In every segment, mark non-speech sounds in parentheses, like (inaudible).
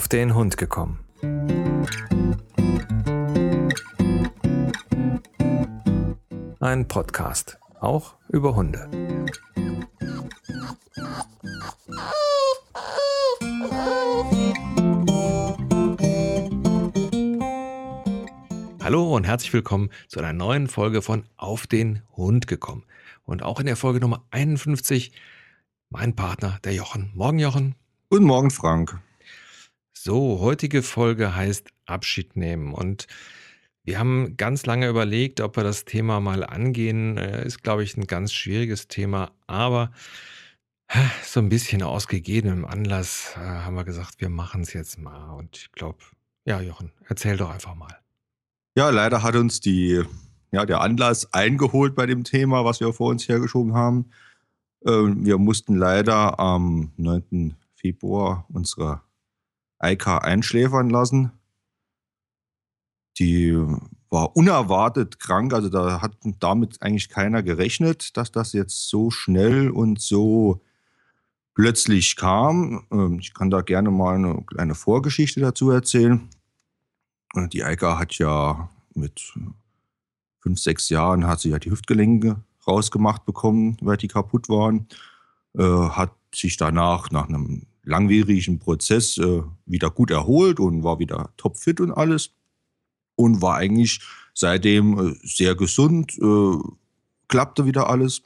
auf den Hund gekommen. Ein Podcast, auch über Hunde. Hallo und herzlich willkommen zu einer neuen Folge von Auf den Hund gekommen. Und auch in der Folge Nummer 51 mein Partner, der Jochen. Morgen, Jochen. Guten Morgen, Frank. So, heutige Folge heißt Abschied nehmen. Und wir haben ganz lange überlegt, ob wir das Thema mal angehen. Äh, ist, glaube ich, ein ganz schwieriges Thema. Aber so ein bisschen aus gegebenem Anlass äh, haben wir gesagt, wir machen es jetzt mal. Und ich glaube, ja, Jochen, erzähl doch einfach mal. Ja, leider hat uns die, ja, der Anlass eingeholt bei dem Thema, was wir vor uns hergeschoben haben. Ähm, wir mussten leider am 9. Februar unsere Eika einschläfern lassen. Die war unerwartet krank, also da hat damit eigentlich keiner gerechnet, dass das jetzt so schnell und so plötzlich kam. Ähm, ich kann da gerne mal eine kleine Vorgeschichte dazu erzählen. Die Eika hat ja mit fünf, sechs Jahren hat sie ja die Hüftgelenke rausgemacht bekommen, weil die kaputt waren. Äh, hat sich danach nach einem langwierigen Prozess äh, wieder gut erholt und war wieder topfit und alles. Und war eigentlich seitdem äh, sehr gesund, äh, klappte wieder alles.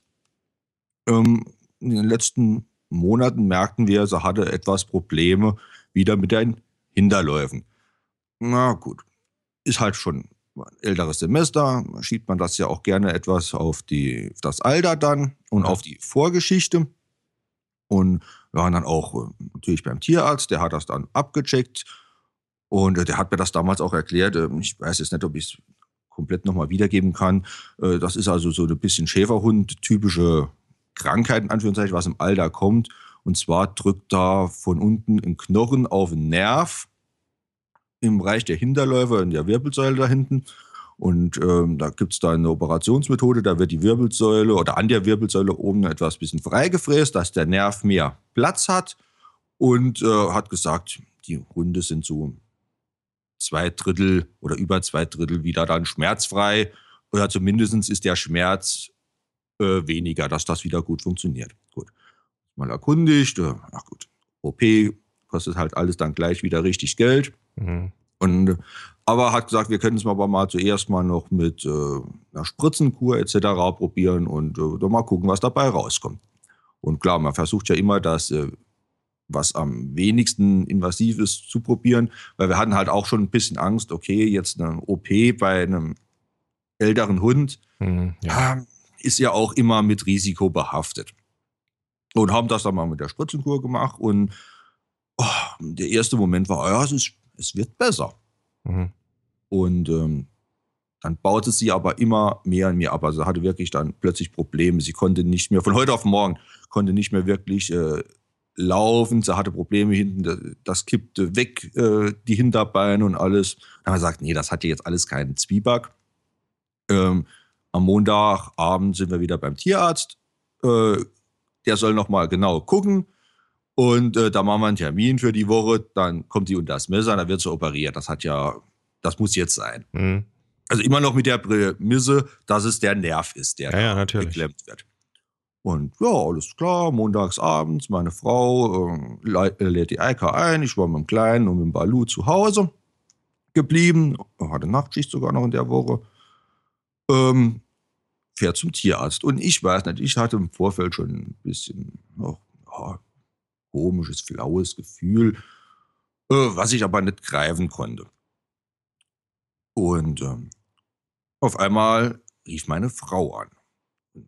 Ähm, in den letzten Monaten merkten wir, sie hatte etwas Probleme wieder mit den Hinterläufen. Na gut, ist halt schon ein älteres Semester, schiebt man das ja auch gerne etwas auf, die, auf das Alter dann und ja. auf die Vorgeschichte. Und waren dann auch äh, natürlich beim Tierarzt, der hat das dann abgecheckt und äh, der hat mir das damals auch erklärt. Äh, ich weiß jetzt nicht, ob ich es komplett nochmal wiedergeben kann. Das ist also so ein bisschen Schäferhund-typische Krankheit, in Anführungszeichen, was im Alter kommt. Und zwar drückt da von unten ein Knochen auf den Nerv im Bereich der Hinterläufer in der Wirbelsäule da hinten. Und ähm, da gibt es da eine Operationsmethode, da wird die Wirbelsäule oder an der Wirbelsäule oben etwas bisschen freigefräst, dass der Nerv mehr Platz hat. Und äh, hat gesagt, die Hunde sind so zwei Drittel oder über zwei Drittel wieder dann schmerzfrei. Oder zumindest ist der Schmerz äh, weniger, dass das wieder gut funktioniert. Gut. Mal erkundigt, äh, ach gut, OP kostet halt alles dann gleich wieder richtig Geld. Mhm. Und, aber hat gesagt, wir können es aber mal zuerst mal noch mit äh, einer Spritzenkur etc. probieren und äh, doch mal gucken, was dabei rauskommt. Und klar, man versucht ja immer das, äh, was am wenigsten invasiv ist, zu probieren, weil wir hatten halt auch schon ein bisschen Angst, okay, jetzt eine OP bei einem älteren Hund mhm, ja. ist ja auch immer mit Risiko behaftet. Und haben das dann mal mit der Spritzenkur gemacht und oh, der erste Moment war, ja, es ist es wird besser. Mhm. Und ähm, dann baute sie aber immer mehr und mehr ab. Also hatte wirklich dann plötzlich Probleme. Sie konnte nicht mehr, von heute auf morgen, konnte nicht mehr wirklich äh, laufen. Sie hatte Probleme hinten, das kippte weg, äh, die Hinterbeine und alles. Dann haben wir gesagt, nee, das hat ja jetzt alles keinen Zwieback. Ähm, am Montagabend sind wir wieder beim Tierarzt. Äh, der soll nochmal genau gucken. Und äh, da machen wir einen Termin für die Woche, dann kommt die unter das Messer, dann wird sie operiert. Das hat ja, das muss jetzt sein. Mhm. Also immer noch mit der Prämisse, dass es der Nerv ist, der ja, ja, geklemmt wird. Und ja, alles klar, montags abends, meine Frau äh, äh lädt die Eika ein, ich war mit dem Kleinen und mit dem Balu zu Hause geblieben, hatte Nachtschicht sogar noch in der Woche, ähm, fährt zum Tierarzt. Und ich weiß nicht, ich hatte im Vorfeld schon ein bisschen, oh, ja, komisches, flaues Gefühl, äh, was ich aber nicht greifen konnte. Und ähm, auf einmal rief meine Frau an.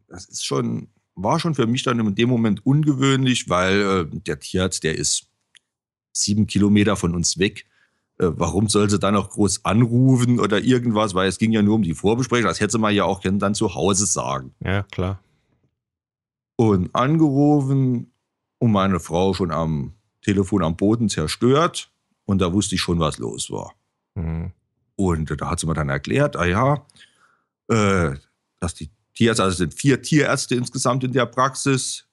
Das ist schon, war schon für mich dann in dem Moment ungewöhnlich, weil äh, der Tierarzt, der ist sieben Kilometer von uns weg. Äh, warum soll sie dann noch groß anrufen oder irgendwas? Weil es ging ja nur um die Vorbesprechung. Das hätte man ja auch dann zu Hause sagen. Ja, klar. Und angerufen und meine Frau schon am Telefon am Boden zerstört. Und da wusste ich schon, was los war. Mhm. Und da hat sie mir dann erklärt, ah ja, äh, dass die Tierärzte, also es sind vier Tierärzte insgesamt in der Praxis.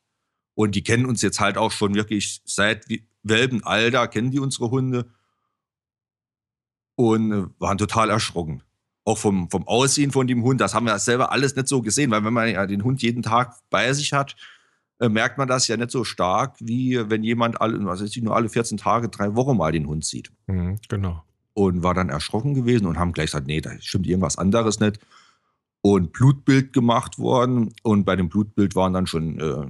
Und die kennen uns jetzt halt auch schon wirklich seit Welpenalter, kennen die unsere Hunde. und äh, waren total erschrocken. Auch vom, vom Aussehen von dem Hund, das haben wir selber alles nicht so gesehen, weil wenn man ja den Hund jeden Tag bei sich hat, merkt man das ja nicht so stark, wie wenn jemand alle, was ist, nur alle 14 Tage, drei Wochen mal den Hund sieht. Mhm, genau. Und war dann erschrocken gewesen und haben gleich gesagt, nee, da stimmt irgendwas anderes nicht. Und Blutbild gemacht worden. Und bei dem Blutbild waren dann schon äh,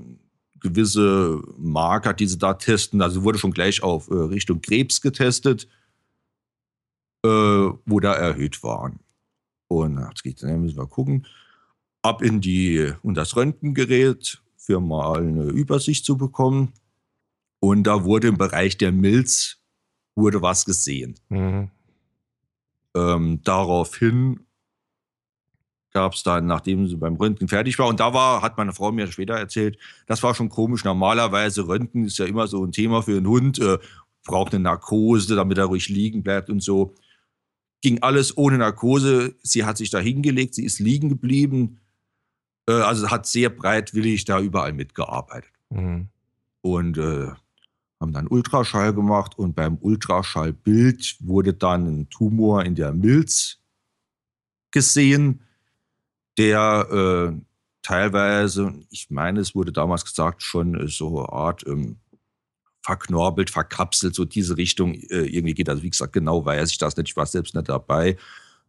gewisse Marker, die sie da testen. Also wurde schon gleich auf äh, Richtung Krebs getestet, äh, wo da erhöht waren. Und jetzt geht, dann müssen wir gucken, ab in die, und das Röntgengerät für mal eine Übersicht zu bekommen. Und da wurde im Bereich der Milz wurde was gesehen. Mhm. Ähm, daraufhin gab es dann, nachdem sie beim Röntgen fertig war, und da war, hat meine Frau mir später erzählt, das war schon komisch. Normalerweise Röntgen ist ja immer so ein Thema für einen Hund, äh, braucht eine Narkose, damit er ruhig liegen bleibt und so. Ging alles ohne Narkose. Sie hat sich da hingelegt, sie ist liegen geblieben. Äh, also hat sehr breitwillig da überall mitgearbeitet. Mhm. Und äh, haben dann Ultraschall gemacht und beim Ultraschallbild wurde dann ein Tumor in der Milz gesehen, der äh, teilweise, ich meine, es wurde damals gesagt, schon so eine Art ähm, verknorbelt, verkapselt, so diese Richtung äh, irgendwie geht. Also wie gesagt, genau weiß ich das nicht, ich war selbst nicht dabei.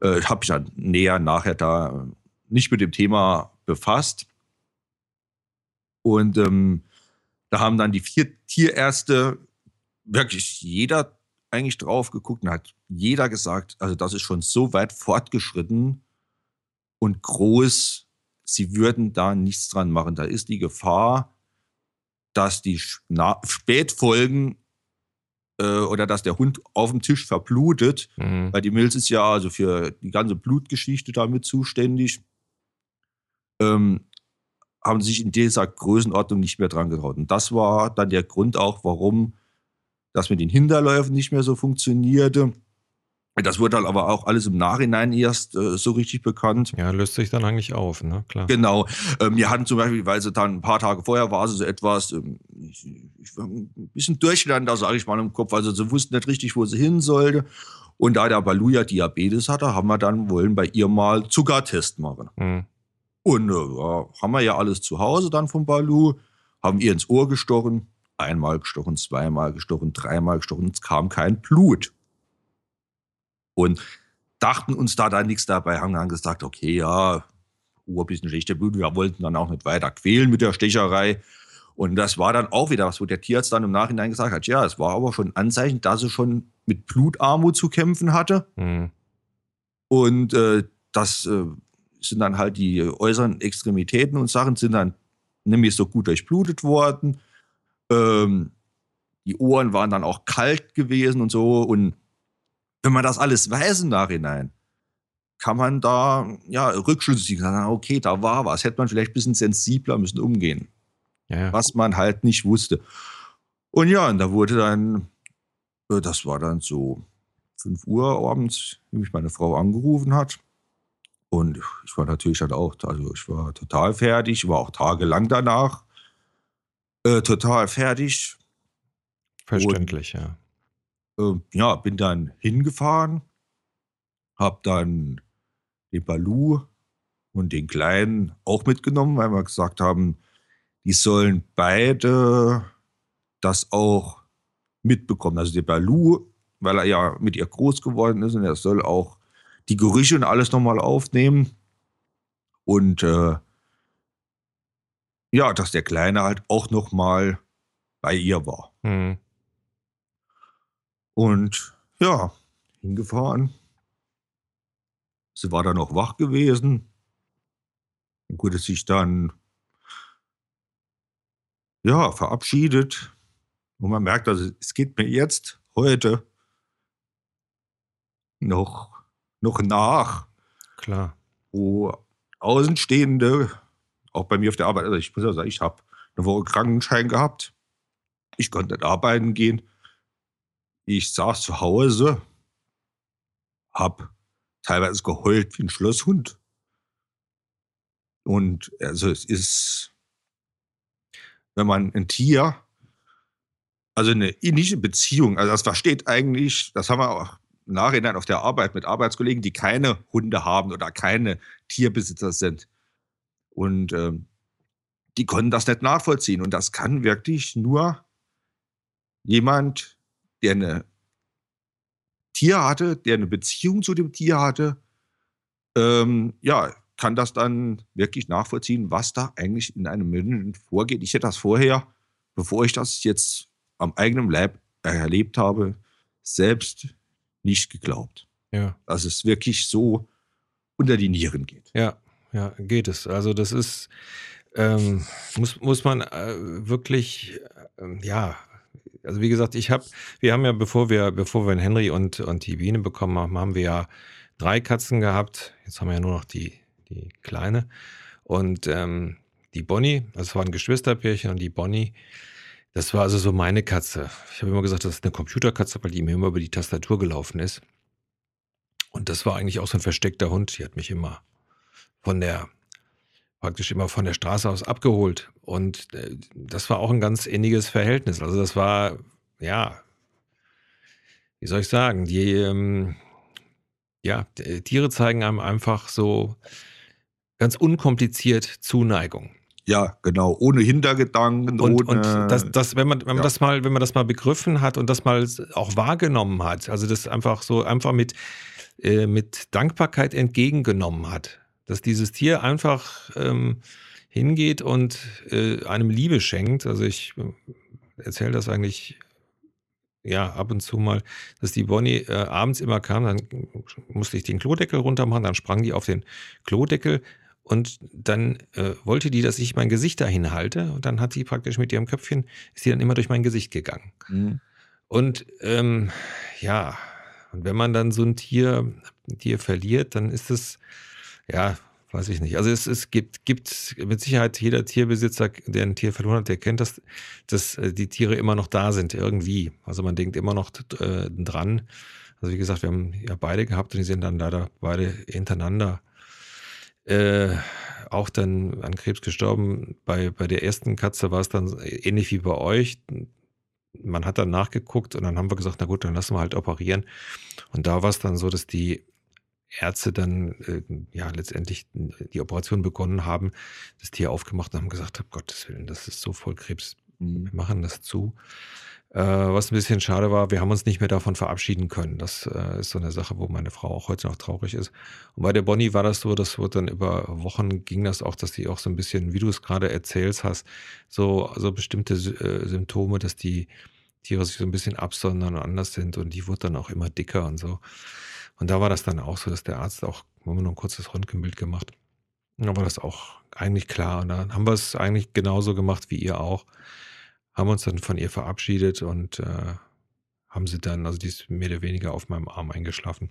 Äh, Habe ich dann näher nachher da nicht mit dem Thema befasst. Und ähm, da haben dann die vier Tierärzte wirklich jeder eigentlich drauf geguckt und hat jeder gesagt, also das ist schon so weit fortgeschritten und groß, sie würden da nichts dran machen. Da ist die Gefahr, dass die Spätfolgen äh, oder dass der Hund auf dem Tisch verblutet, mhm. weil die Milz ist ja also für die ganze Blutgeschichte damit zuständig ähm, haben sich in dieser Größenordnung nicht mehr dran getraut. Und das war dann der Grund auch, warum das mit den Hinterläufen nicht mehr so funktionierte. Das wurde dann aber auch alles im Nachhinein erst äh, so richtig bekannt. Ja, löst sich dann eigentlich auf, ne? Klar. Genau. Ähm, wir hatten zum Beispiel, weil sie dann ein paar Tage vorher war, sie so etwas, ähm, ich, ich war ein bisschen durcheinander, sage ich mal, im Kopf. Also sie wussten nicht richtig, wo sie hin sollte. Und da der Balu ja Diabetes hatte, haben wir dann wollen bei ihr mal Zuckertest machen. Mhm. Und äh, haben wir ja alles zu Hause dann vom Balu, haben ihr ins Ohr gestochen, einmal gestochen, zweimal gestochen, dreimal gestochen, es kam kein Blut. Und dachten uns da dann nichts dabei, haben dann gesagt, okay, ja, Uhr bisschen schlechter Blut, wir wollten dann auch nicht weiter quälen mit der Stecherei. Und das war dann auch wieder was, wo der Tierarzt dann im Nachhinein gesagt hat, ja, es war aber schon ein Anzeichen, dass er schon mit Blutarmut zu kämpfen hatte. Mhm. Und äh, das äh, sind dann halt die äußeren Extremitäten und Sachen sind dann nämlich so gut durchblutet worden. Ähm, die Ohren waren dann auch kalt gewesen und so. Und wenn man das alles weiß im Nachhinein, kann man da ja rückschlüssig sagen, okay, da war was. Hätte man vielleicht ein bisschen sensibler müssen umgehen. Ja, ja. Was man halt nicht wusste. Und ja, und da wurde dann, äh, das war dann so 5 Uhr abends, wie mich meine Frau angerufen hat. Und ich war natürlich halt auch, also ich war total fertig, war auch tagelang danach äh, total fertig. Verständlich, und, ja. Äh, ja, bin dann hingefahren, hab dann den Balu und den Kleinen auch mitgenommen, weil wir gesagt haben, die sollen beide das auch mitbekommen. Also der Balu, weil er ja mit ihr groß geworden ist und er soll auch die Gerüche und alles nochmal aufnehmen. Und äh, ja, dass der Kleine halt auch nochmal bei ihr war. Mhm. Und ja, hingefahren. Sie war dann noch wach gewesen. Und wurde sich dann ja, verabschiedet. Und man merkt, also es geht mir jetzt, heute, noch noch nach. Klar. Wo Außenstehende, auch bei mir auf der Arbeit, also ich muss ja sagen, ich habe eine Woche Krankenschein gehabt. Ich konnte nicht arbeiten gehen. Ich saß zu Hause, habe teilweise geheult wie ein Schlosshund. Und also es ist, wenn man ein Tier, also eine ähnliche Beziehung, also das versteht eigentlich, das haben wir auch Nachhinein auf der Arbeit mit Arbeitskollegen, die keine Hunde haben oder keine Tierbesitzer sind. Und ähm, die konnten das nicht nachvollziehen. Und das kann wirklich nur jemand, der eine Tier hatte, der eine Beziehung zu dem Tier hatte, ähm, ja, kann das dann wirklich nachvollziehen, was da eigentlich in einem Menschen vorgeht. Ich hätte das vorher, bevor ich das jetzt am eigenen Leib erlebt habe, selbst nicht geglaubt. Ja. Dass es wirklich so unter die Nieren geht. Ja, ja, geht es. Also das ist, ähm, muss, muss man äh, wirklich, äh, ja, also wie gesagt, ich habe, wir haben ja, bevor wir, bevor wir Henry und, und die Biene bekommen haben, haben wir ja drei Katzen gehabt. Jetzt haben wir ja nur noch die, die Kleine. Und ähm, die Bonnie, das war ein Geschwisterpärchen und die Bonnie, das war also so meine Katze. Ich habe immer gesagt, das ist eine Computerkatze, weil die mir immer über die Tastatur gelaufen ist. Und das war eigentlich auch so ein versteckter Hund. Die hat mich immer von der, praktisch immer von der Straße aus abgeholt. Und äh, das war auch ein ganz inniges Verhältnis. Also das war, ja, wie soll ich sagen, die, ähm, ja, Tiere zeigen einem einfach so ganz unkompliziert Zuneigung. Ja, genau, ohne Hintergedanken, und, ohne. Und das, das, wenn man, wenn man ja. das mal, wenn man das mal begriffen hat und das mal auch wahrgenommen hat, also das einfach so einfach mit, äh, mit Dankbarkeit entgegengenommen hat, dass dieses Tier einfach ähm, hingeht und äh, einem Liebe schenkt. Also ich äh, erzähle das eigentlich ja, ab und zu mal, dass die Bonnie äh, abends immer kam, dann musste ich den Klodeckel runter machen, dann sprang die auf den Klodeckel und dann äh, wollte die, dass ich mein Gesicht dahin halte und dann hat sie praktisch mit ihrem Köpfchen, ist sie dann immer durch mein Gesicht gegangen. Mhm. Und ähm, ja, und wenn man dann so ein Tier, ein Tier verliert, dann ist es, ja, weiß ich nicht. Also es, es gibt, gibt mit Sicherheit jeder Tierbesitzer, der ein Tier verloren hat, der kennt das, dass äh, die Tiere immer noch da sind, irgendwie. Also man denkt immer noch äh, dran. Also wie gesagt, wir haben ja beide gehabt und die sind dann leider beide hintereinander äh, auch dann an Krebs gestorben. Bei, bei der ersten Katze war es dann ähnlich wie bei euch. Man hat dann nachgeguckt und dann haben wir gesagt, na gut, dann lassen wir halt operieren. Und da war es dann so, dass die Ärzte dann äh, ja letztendlich die Operation begonnen haben, das Tier aufgemacht und haben gesagt, um Gottes Willen, das ist so voll Krebs, mhm. wir machen das zu. Äh, was ein bisschen schade war, wir haben uns nicht mehr davon verabschieden können. Das äh, ist so eine Sache, wo meine Frau auch heute noch traurig ist. Und bei der Bonnie war das so, das wurde dann über Wochen ging das auch, dass die auch so ein bisschen, wie du es gerade erzählst hast, so, so bestimmte äh, Symptome, dass die Tiere sich so ein bisschen absondern und anders sind und die wurde dann auch immer dicker und so. Und da war das dann auch so, dass der Arzt auch, haben wir nur ein kurzes Röntgenbild gemacht. Da war das auch eigentlich klar. Und dann haben wir es eigentlich genauso gemacht wie ihr auch. Haben uns dann von ihr verabschiedet und äh, haben sie dann, also die ist mehr oder weniger auf meinem Arm eingeschlafen.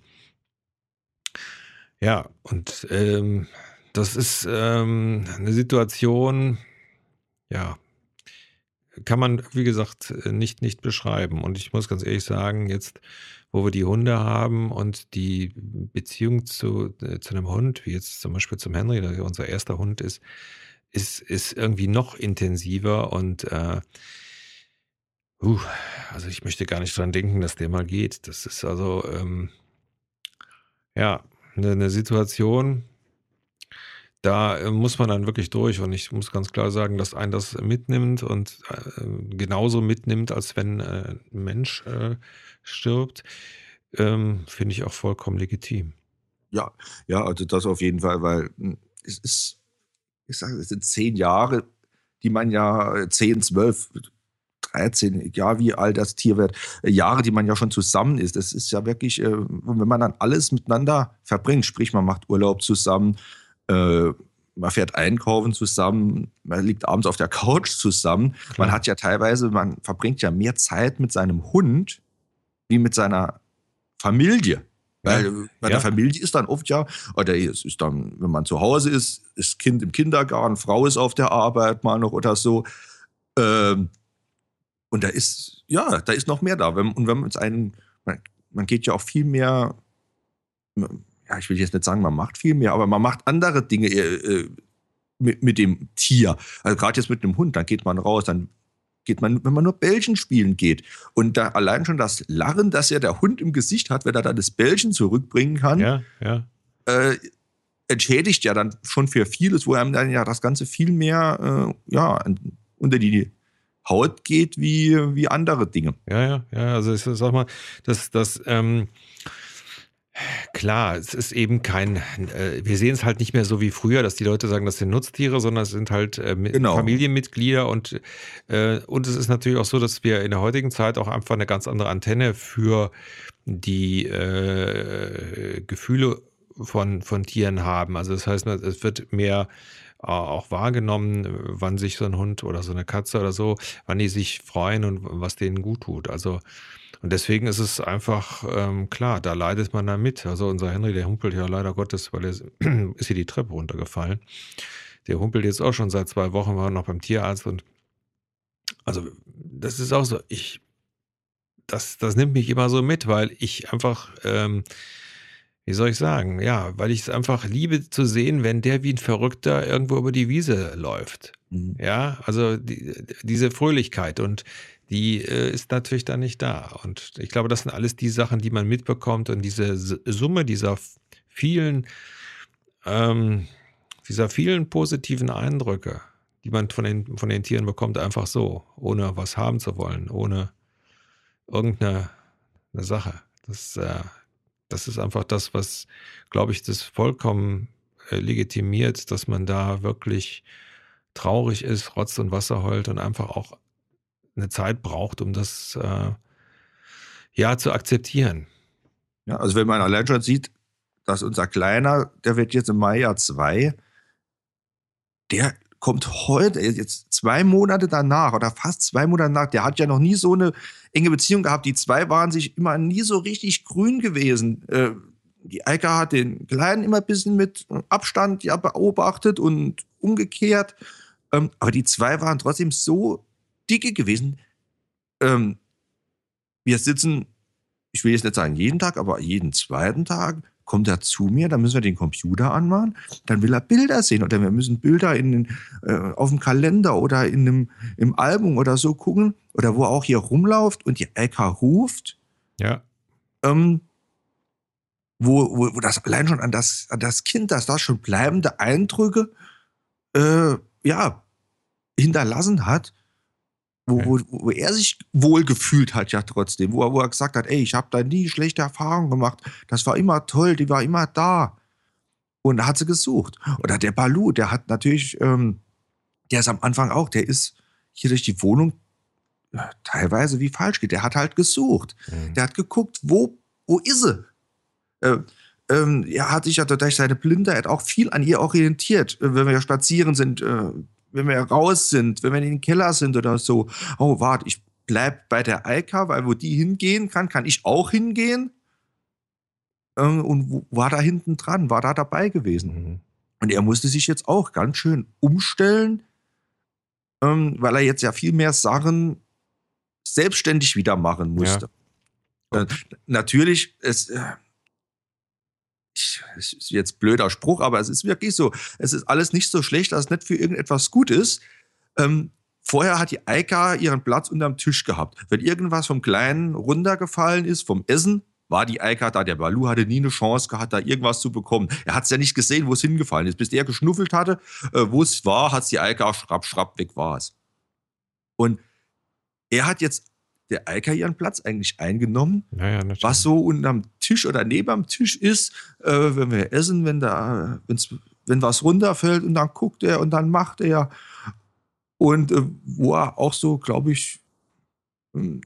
Ja, und ähm, das ist ähm, eine Situation, ja, kann man, wie gesagt, nicht, nicht beschreiben. Und ich muss ganz ehrlich sagen, jetzt wo wir die Hunde haben und die Beziehung zu, äh, zu einem Hund, wie jetzt zum Beispiel zum Henry, der unser erster Hund ist, ist, ist irgendwie noch intensiver und äh, uh, also ich möchte gar nicht dran denken, dass der mal geht. Das ist also ähm, ja eine, eine Situation, da äh, muss man dann wirklich durch und ich muss ganz klar sagen, dass ein das mitnimmt und äh, genauso mitnimmt, als wenn äh, ein Mensch äh, stirbt, ähm, finde ich auch vollkommen legitim. Ja, ja, also das auf jeden Fall, weil hm, es ist, ich sage, es sind zehn Jahre, die man ja, zehn, zwölf, 13, egal wie alt das Tier wird, äh, Jahre, die man ja schon zusammen ist. Das ist ja wirklich, äh, wenn man dann alles miteinander verbringt, sprich, man macht Urlaub zusammen, äh, man fährt einkaufen zusammen, man liegt abends auf der Couch zusammen. Klar. Man hat ja teilweise, man verbringt ja mehr Zeit mit seinem Hund wie mit seiner Familie. Weil ja. bei der Familie ist dann oft ja, oder es ist dann, wenn man zu Hause ist, ist Kind im Kindergarten, Frau ist auf der Arbeit mal noch oder so. Ähm, und da ist, ja, da ist noch mehr da. Und wenn man es einen, man, man geht ja auch viel mehr, ja, ich will jetzt nicht sagen, man macht viel mehr, aber man macht andere Dinge äh, mit, mit dem Tier. Also gerade jetzt mit einem Hund, dann geht man raus, dann geht man, wenn man nur Bällchen spielen geht. Und da allein schon das Larren, das ja der Hund im Gesicht hat, wenn er dann das Bällchen zurückbringen kann, ja, ja. Äh, entschädigt ja dann schon für vieles, wo einem dann ja das Ganze viel mehr äh, ja, unter die Haut geht wie, wie andere Dinge. Ja, ja, ja. Also ich sag mal, dass das ähm, Klar, es ist eben kein, äh, wir sehen es halt nicht mehr so wie früher, dass die Leute sagen, das sind Nutztiere, sondern es sind halt äh, genau. Familienmitglieder und, äh, und es ist natürlich auch so, dass wir in der heutigen Zeit auch einfach eine ganz andere Antenne für die äh, Gefühle von, von Tieren haben. Also das heißt, es wird mehr auch wahrgenommen, wann sich so ein Hund oder so eine Katze oder so, wann die sich freuen und was denen gut tut. Also und deswegen ist es einfach ähm, klar, da leidet man da mit. Also unser Henry, der humpelt ja leider Gottes, weil er (clears throat) ist hier die Treppe runtergefallen. Der humpelt jetzt auch schon seit zwei Wochen, war noch beim Tierarzt und also das ist auch so, ich, das, das nimmt mich immer so mit, weil ich einfach, ähm, wie soll ich sagen, ja, weil ich es einfach liebe zu sehen, wenn der wie ein Verrückter irgendwo über die Wiese läuft. Mhm. Ja, also die, diese Fröhlichkeit und die äh, ist natürlich dann nicht da. Und ich glaube, das sind alles die Sachen, die man mitbekommt und diese Summe dieser vielen, ähm, dieser vielen positiven Eindrücke, die man von den, von den Tieren bekommt, einfach so, ohne was haben zu wollen, ohne irgendeine eine Sache. Das, äh, das ist einfach das, was, glaube ich, das vollkommen äh, legitimiert, dass man da wirklich traurig ist, Rotz und Wasser heult und einfach auch eine Zeit braucht, um das äh, ja zu akzeptieren. Ja, also wenn man allein schon sieht, dass unser Kleiner, der wird jetzt im Mai ja zwei, der kommt heute, jetzt zwei Monate danach oder fast zwei Monate danach, der hat ja noch nie so eine enge Beziehung gehabt. Die zwei waren sich immer nie so richtig grün gewesen. Äh, die Eika hat den Kleinen immer ein bisschen mit Abstand ja beobachtet und umgekehrt. Ähm, aber die zwei waren trotzdem so dicke gewesen. Ähm, wir sitzen, ich will jetzt nicht sagen jeden Tag, aber jeden zweiten Tag kommt er zu mir, dann müssen wir den Computer anmachen, dann will er Bilder sehen oder wir müssen Bilder in, äh, auf dem Kalender oder in einem, im Album oder so gucken oder wo auch hier rumläuft und die LK ruft. Ja. Ähm, wo, wo, wo das allein schon an das, an das Kind, dass das schon bleibende Eindrücke äh, ja, hinterlassen hat wo, wo, wo er sich wohl gefühlt hat, ja trotzdem, wo er, wo er gesagt hat, ey, ich habe da nie schlechte Erfahrungen gemacht, das war immer toll, die war immer da. Und da hat sie gesucht. Oder der Balu, der hat natürlich, ähm, der ist am Anfang auch, der ist hier durch die Wohnung ja, teilweise wie falsch geht. Der hat halt gesucht. Mhm. Der hat geguckt, wo, wo ist sie? Äh, ähm, er hat sich ja durch seine Blindheit auch viel an ihr orientiert. Äh, wenn wir ja spazieren sind, äh, wenn wir raus sind, wenn wir in den Keller sind oder so, oh, warte, ich bleib bei der Eika, weil wo die hingehen kann, kann ich auch hingehen. Ähm, und war da hinten dran, war da dabei gewesen. Mhm. Und er musste sich jetzt auch ganz schön umstellen, ähm, weil er jetzt ja viel mehr Sachen selbstständig wieder machen musste. Ja. Äh, natürlich, es, äh, ich, ist jetzt blöder Spruch, aber es ist wirklich so. Es ist alles nicht so schlecht, dass es nicht für irgendetwas gut ist. Ähm, vorher hat die Eika ihren Platz unterm Tisch gehabt. Wenn irgendwas vom Kleinen runtergefallen ist, vom Essen, war die Eika da. Der Balu hatte nie eine Chance gehabt, da irgendwas zu bekommen. Er hat es ja nicht gesehen, wo es hingefallen ist. Bis der geschnuffelt hatte, äh, wo es war, hat es die Eika schrapp, schrapp, weg war es. Und er hat jetzt der Alka ihren Platz eigentlich eingenommen. Ja, was so unterm Tisch oder neben am Tisch ist, äh, wenn wir essen, wenn da, wenn's, wenn was runterfällt und dann guckt er und dann macht er. Und äh, wo er auch so, glaube ich, ein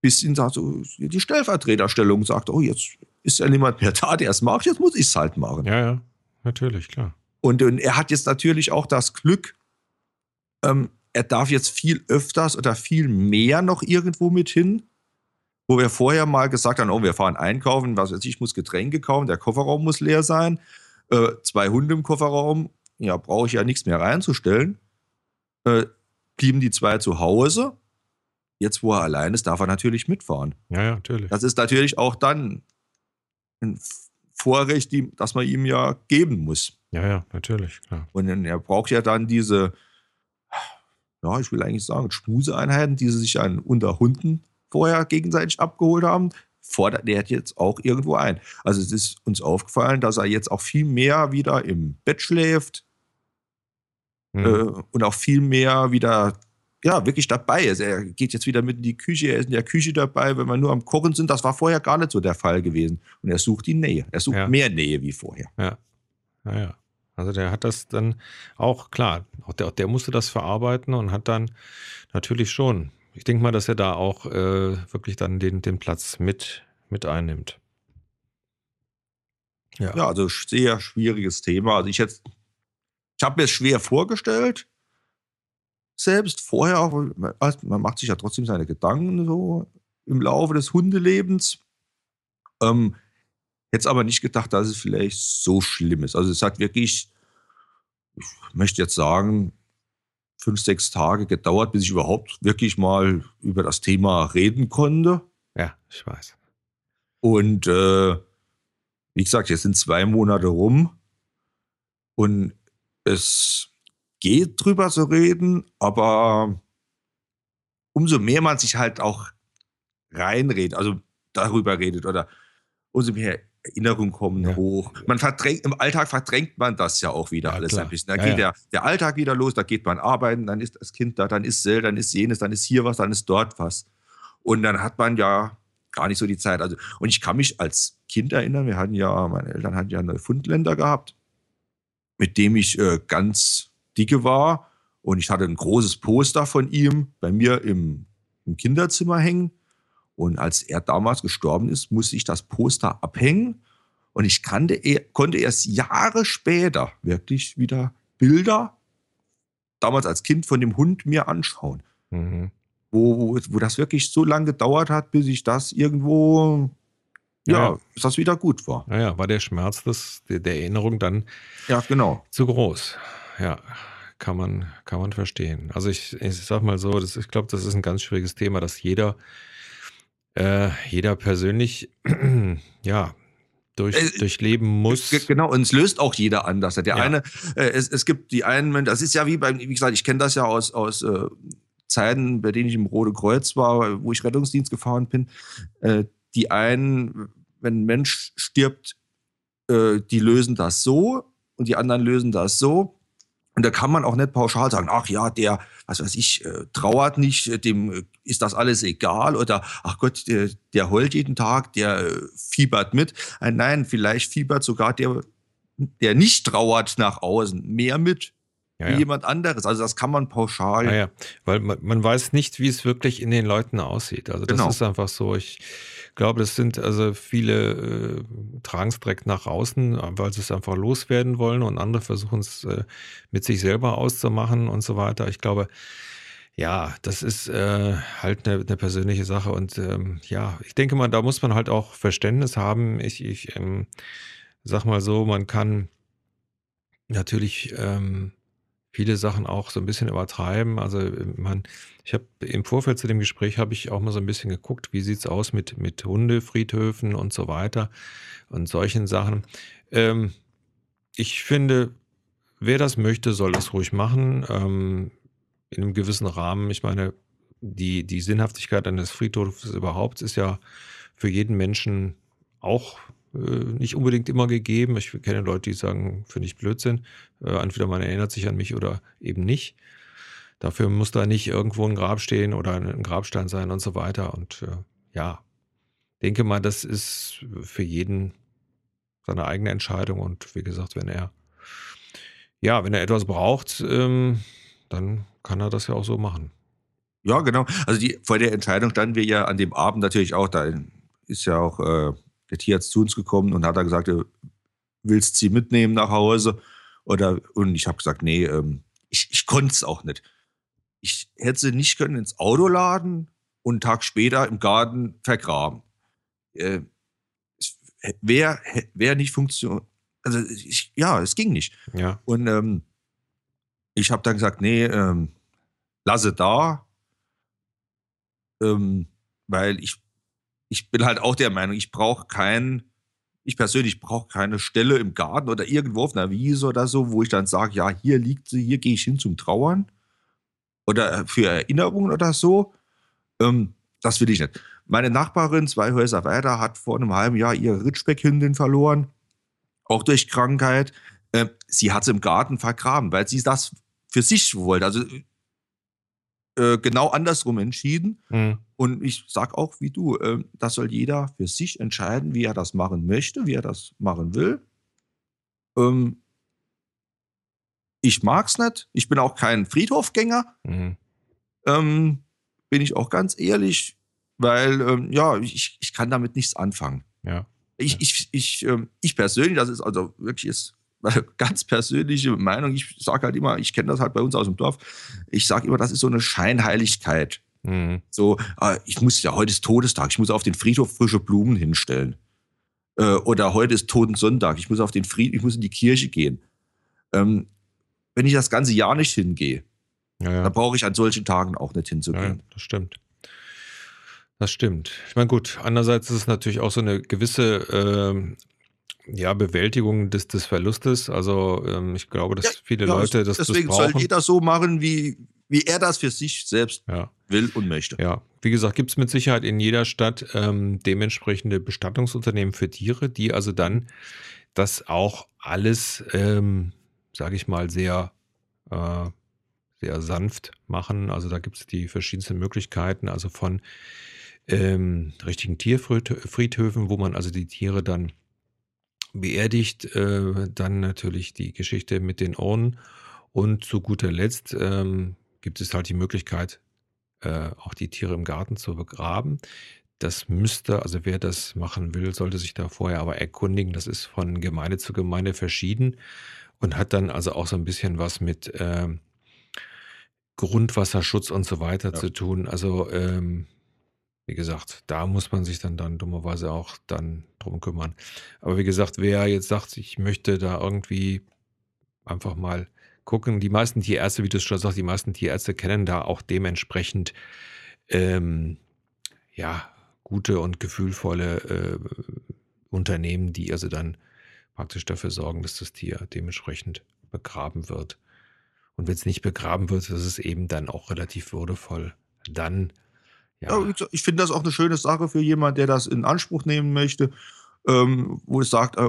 bisschen sagt, so die Stellvertreterstellung sagt, oh, jetzt ist ja niemand mehr da, der es macht, jetzt muss ich es halt machen. Ja, ja, natürlich, klar. Und, und er hat jetzt natürlich auch das Glück, ähm, er darf jetzt viel öfters oder viel mehr noch irgendwo mit hin, wo wir vorher mal gesagt haben, oh, wir fahren einkaufen, was weiß ich, ich muss Getränke kaufen, der Kofferraum muss leer sein, äh, zwei Hunde im Kofferraum, ja, brauche ich ja nichts mehr reinzustellen. Äh, blieben die zwei zu Hause. Jetzt, wo er allein ist, darf er natürlich mitfahren. Ja, ja, natürlich. Das ist natürlich auch dann ein Vorrecht, das man ihm ja geben muss. Ja, ja, natürlich, klar. Und er braucht ja dann diese ja, ich will eigentlich sagen, Schmuseeinheiten, die sie sich an, unter Hunden vorher gegenseitig abgeholt haben, fordert er jetzt auch irgendwo ein. Also es ist uns aufgefallen, dass er jetzt auch viel mehr wieder im Bett schläft mhm. äh, und auch viel mehr wieder ja, wirklich dabei ist. Er geht jetzt wieder mit in die Küche, er ist in der Küche dabei, wenn wir nur am Kochen sind. Das war vorher gar nicht so der Fall gewesen. Und er sucht die Nähe. Er sucht ja. mehr Nähe wie vorher. Ja. Ja, ja. Also der hat das dann auch, klar, auch der, der musste das verarbeiten und hat dann natürlich schon, ich denke mal, dass er da auch äh, wirklich dann den, den Platz mit, mit einnimmt. Ja. ja, also sehr schwieriges Thema. Also ich jetzt, ich habe mir es schwer vorgestellt, selbst vorher auch, man macht sich ja trotzdem seine Gedanken so im Laufe des Hundelebens. Ähm, Hätte aber nicht gedacht, dass es vielleicht so schlimm ist. Also es hat wirklich, ich möchte jetzt sagen, fünf, sechs Tage gedauert, bis ich überhaupt wirklich mal über das Thema reden konnte. Ja, ich weiß. Und äh, wie gesagt, jetzt sind zwei Monate rum und es geht drüber zu reden, aber umso mehr man sich halt auch reinredet, also darüber redet oder umso mehr Erinnerungen kommen ja. hoch. Man verdrängt, im Alltag verdrängt man das ja auch wieder ja, alles klar. ein bisschen. Da ja, geht Der, der Alltag wieder los, da geht man arbeiten, dann ist das Kind da, dann ist Sel, dann ist jenes, dann ist hier was, dann ist dort was. Und dann hat man ja gar nicht so die Zeit. Also, und ich kann mich als Kind erinnern, wir hatten ja, meine Eltern hatten ja einen Fundländer gehabt, mit dem ich äh, ganz dicke war. Und ich hatte ein großes Poster von ihm bei mir im, im Kinderzimmer hängen. Und als er damals gestorben ist, musste ich das Poster abhängen. Und ich kannte, konnte erst Jahre später wirklich wieder Bilder, damals als Kind, von dem Hund mir anschauen. Mhm. Wo, wo, das wirklich so lange gedauert hat, bis ich das irgendwo, ja, ja, bis das wieder gut war. Naja, war der Schmerz des, der, der Erinnerung dann ja, genau. zu groß. Ja, kann man, kann man verstehen. Also ich, ich sag mal so, das, ich glaube, das ist ein ganz schwieriges Thema, dass jeder äh, jeder persönlich (clears throat) ja durch, äh, durchleben muss. Genau, und es löst auch jeder anders. Der ja. eine, äh, es, es gibt die einen, das ist ja wie beim, wie gesagt, ich kenne das ja aus, aus äh, Zeiten, bei denen ich im Rote Kreuz war, wo ich Rettungsdienst gefahren bin. Äh, die einen, wenn ein Mensch stirbt, äh, die lösen das so und die anderen lösen das so. Und da kann man auch nicht pauschal sagen, ach ja, der, was weiß ich, äh, trauert nicht, äh, dem äh, ist das alles egal oder ach Gott, der, der heult jeden Tag, der fiebert mit. Nein, vielleicht fiebert sogar der, der nicht trauert nach außen mehr mit ja, wie ja. jemand anderes. Also das kann man pauschal. Ja, ja. weil man, man, weiß nicht, wie es wirklich in den Leuten aussieht. Also das genau. ist einfach so. Ich glaube, das sind also viele äh, tragen es direkt nach außen, weil sie es einfach loswerden wollen und andere versuchen es äh, mit sich selber auszumachen und so weiter. Ich glaube, ja, das ist äh, halt eine, eine, persönliche Sache und ähm, ja, ich denke mal, da muss man halt auch Verständnis haben. Ich, ich ähm, sag mal so, man kann natürlich ähm, viele Sachen auch so ein bisschen übertreiben. Also man, ich habe im Vorfeld zu dem Gespräch habe ich auch mal so ein bisschen geguckt, wie sieht's aus mit, mit Hundefriedhöfen und so weiter und solchen Sachen. Ähm, ich finde, wer das möchte, soll das ruhig machen. Ähm, in einem gewissen Rahmen. Ich meine, die, die Sinnhaftigkeit eines Friedhofs überhaupt ist ja für jeden Menschen auch nicht unbedingt immer gegeben. Ich kenne Leute, die sagen, finde ich Blödsinn. Äh, entweder man erinnert sich an mich oder eben nicht. Dafür muss da nicht irgendwo ein Grab stehen oder ein Grabstein sein und so weiter. Und äh, ja, denke mal, das ist für jeden seine eigene Entscheidung. Und wie gesagt, wenn er ja, wenn er etwas braucht, ähm, dann kann er das ja auch so machen. Ja, genau. Also die, vor der Entscheidung standen wir ja an dem Abend natürlich auch. Da ist ja auch äh, der Tierarzt zu uns gekommen und hat da gesagt, du willst sie mitnehmen nach Hause? Oder, und ich habe gesagt, nee, ähm, ich, ich konnte es auch nicht. Ich hätte sie nicht können ins Auto laden und einen Tag später im Garten vergraben. Äh, Wäre wär nicht funktioniert. Also ich, ja, es ging nicht. Ja. Und ähm, ich habe dann gesagt, nee, ähm, lasse da, ähm, weil ich ich bin halt auch der Meinung, ich brauche keinen, ich persönlich brauche keine Stelle im Garten oder irgendwo auf einer Wiese oder so, wo ich dann sage, ja, hier liegt sie, hier gehe ich hin zum Trauern. oder für Erinnerungen oder so. Ähm, das will ich nicht. Meine Nachbarin, zwei Häuser weiter, hat vor einem halben Jahr ihre Ritschbeckhündin verloren, auch durch Krankheit. Äh, sie hat sie im Garten vergraben, weil sie das für sich wollte. Also äh, genau andersrum entschieden. Mhm. Und ich sage auch wie du, äh, das soll jeder für sich entscheiden, wie er das machen möchte, wie er das machen will. Ähm, ich mag es nicht. Ich bin auch kein Friedhofgänger. Mhm. Ähm, bin ich auch ganz ehrlich, weil ähm, ja, ich, ich kann damit nichts anfangen. Ja. Ich, ich, ich, ähm, ich persönlich, das ist also wirklich ist (laughs) ganz persönliche Meinung, ich sage halt immer, ich kenne das halt bei uns aus dem Dorf, ich sage immer, das ist so eine Scheinheiligkeit. Mhm. So, äh, ich muss ja, heute ist Todestag, ich muss auf den Friedhof frische Blumen hinstellen. Äh, oder heute ist Totensonntag, ich muss auf den Fried, ich muss in die Kirche gehen. Ähm, wenn ich das ganze Jahr nicht hingehe, ja, ja. dann brauche ich an solchen Tagen auch nicht hinzugehen. Ja, das stimmt. Das stimmt. Ich meine, gut, andererseits ist es natürlich auch so eine gewisse ähm, ja, Bewältigung des, des Verlustes. Also ähm, ich glaube, dass ja, viele ja, Leute das Deswegen das soll jeder so machen, wie, wie er das für sich selbst ja. will und möchte. Ja, wie gesagt, gibt es mit Sicherheit in jeder Stadt ähm, dementsprechende Bestattungsunternehmen für Tiere, die also dann das auch alles, ähm, sage ich mal, sehr, äh, sehr sanft machen. Also da gibt es die verschiedensten Möglichkeiten, also von ähm, richtigen Tierfriedhöfen, wo man also die Tiere dann beerdigt. Äh, dann natürlich die Geschichte mit den Urnen. Und zu guter Letzt ähm, gibt es halt die Möglichkeit, äh, auch die Tiere im Garten zu begraben. Das müsste, also wer das machen will, sollte sich da vorher aber erkundigen. Das ist von Gemeinde zu Gemeinde verschieden und hat dann also auch so ein bisschen was mit äh, Grundwasserschutz und so weiter ja. zu tun. Also ähm, wie gesagt, da muss man sich dann, dann dummerweise auch dann drum kümmern. Aber wie gesagt, wer jetzt sagt, ich möchte da irgendwie einfach mal gucken, die meisten Tierärzte, wie du es schon sagst, die meisten Tierärzte kennen da auch dementsprechend ähm, ja, gute und gefühlvolle äh, Unternehmen, die also dann praktisch dafür sorgen, dass das Tier dementsprechend begraben wird. Und wenn es nicht begraben wird, ist es eben dann auch relativ würdevoll dann ja. ja ich finde das auch eine schöne Sache für jemanden, der das in Anspruch nehmen möchte, ähm, wo es sagt, äh,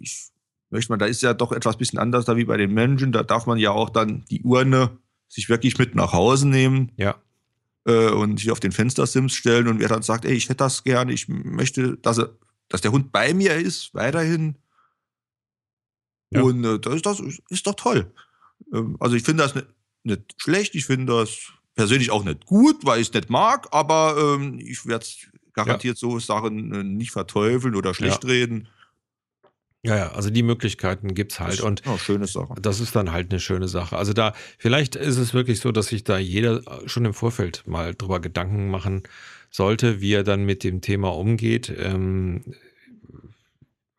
ich möchte mal, da ist ja doch etwas bisschen anders da wie bei den Menschen. Da darf man ja auch dann die Urne sich wirklich mit nach Hause nehmen. Ja. Äh, und sich auf den Fenstersims stellen und wer dann sagt, ey, ich hätte das gerne, ich möchte, dass, er, dass der Hund bei mir ist, weiterhin. Ja. Und äh, das, das ist doch toll. Ähm, also ich finde das nicht, nicht schlecht, ich finde das persönlich auch nicht gut, weil ich es nicht mag, aber ähm, ich werde garantiert ja. so Sachen äh, nicht verteufeln oder schlecht ja. reden. Ja, ja, also die Möglichkeiten gibt es halt. und ja, schöne Sache. Das ist dann halt eine schöne Sache. Also da, vielleicht ist es wirklich so, dass sich da jeder schon im Vorfeld mal drüber Gedanken machen sollte, wie er dann mit dem Thema umgeht. Ähm,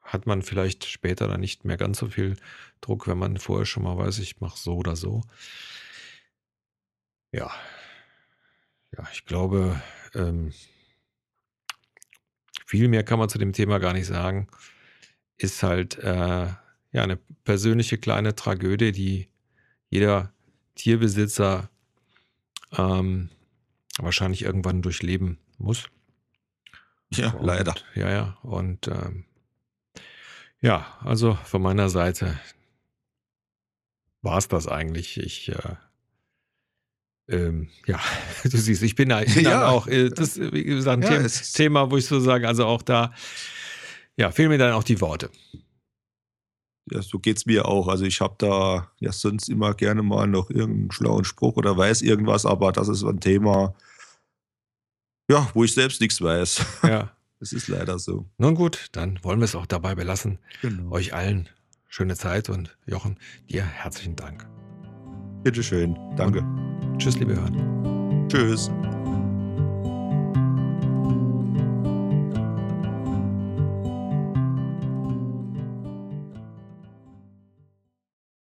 hat man vielleicht später dann nicht mehr ganz so viel Druck, wenn man vorher schon mal weiß, ich mache so oder so. Ja. Ja, ich glaube, ähm, viel mehr kann man zu dem Thema gar nicht sagen. Ist halt äh, ja eine persönliche kleine Tragödie, die jeder Tierbesitzer ähm, wahrscheinlich irgendwann durchleben muss. Ja, und, leider. Ja, ja. Und ähm, ja, also von meiner Seite war es das eigentlich. Ich äh, ähm, ja, (laughs) du siehst, ich bin da, ich bin ja. auch, äh, das ist wie gesagt, ein ja, Thema, wo ich so sagen, also auch da, ja, fehlen mir dann auch die Worte. Ja, so geht es mir auch. Also ich habe da ja sonst immer gerne mal noch irgendeinen schlauen Spruch oder weiß irgendwas, aber das ist ein Thema, ja, wo ich selbst nichts weiß. (laughs) Ja. Es ist leider so. Nun gut, dann wollen wir es auch dabei belassen. Genau. Euch allen schöne Zeit und Jochen, dir herzlichen Dank. Bitteschön. Danke. Und tschüss, liebe Hörer. Tschüss.